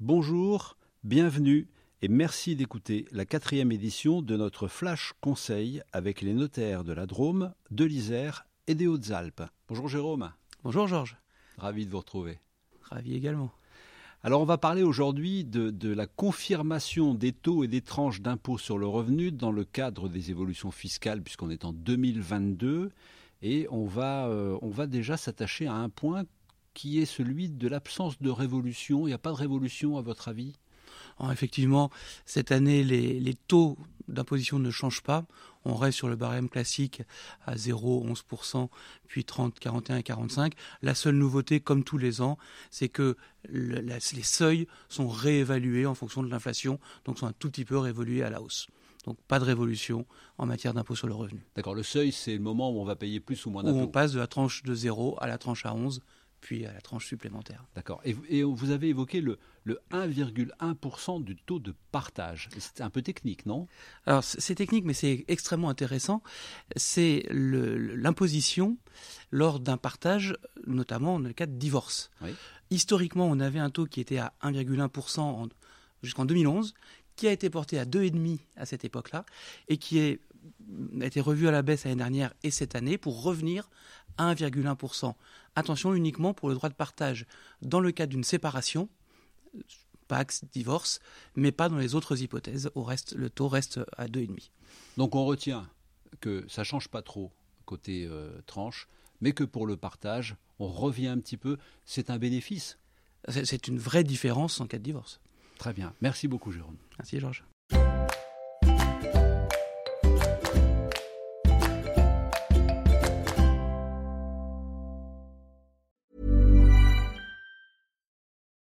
Bonjour, bienvenue et merci d'écouter la quatrième édition de notre Flash Conseil avec les notaires de la Drôme, de l'Isère et des Hautes-Alpes. Bonjour Jérôme. Bonjour Georges. Ravi de vous retrouver. Ravi également. Alors on va parler aujourd'hui de, de, la confirmation des taux et des tranches d'impôt sur le revenu dans le cadre des évolutions fiscales puisqu'on est en 2022 et on va, euh, on va déjà s'attacher à un point qui est celui de l'absence de révolution. Il n'y a pas de révolution à votre avis? Alors, Effectivement, cette année, les, les taux d'imposition ne changent pas. On reste sur le barème classique à 0, 11%, puis 30, 41 et 45. La seule nouveauté, comme tous les ans, c'est que le, la, les seuils sont réévalués en fonction de l'inflation, donc sont un tout petit peu réévolués à la hausse. Donc pas de révolution en matière d'impôt sur le revenu. D'accord, le seuil, c'est le moment où on va payer plus ou moins Où d'impôts. on passe de la tranche de 0 à la tranche à 11, puis à la tranche supplémentaire. D'accord. Et, et vous avez évoqué le, le 1,1% du taux de partage. C'est un peu technique, non? Alors c'est technique, mais c'est extrêmement intéressant. C'est l'imposition lors d'un partage, notamment dans le cas de divorce. Oui. Historiquement, on avait un taux qui était à 1,1% jusqu'en 2011, qui a été porté à 2,5 à cette époque-là, et qui est, a été revu à la baisse l'année dernière et cette année pour revenir à 1,1%. Attention uniquement pour le droit de partage dans le cas d'une séparation, Pax, divorce, mais pas dans les autres hypothèses. Au reste, le taux reste à 2,5. Donc on retient que ça change pas trop côté euh, tranche, mais que pour le partage, on revient un petit peu. C'est un bénéfice? C'est une vraie différence en cas de divorce. Très bien. Merci beaucoup, Jérôme. Merci, Georges.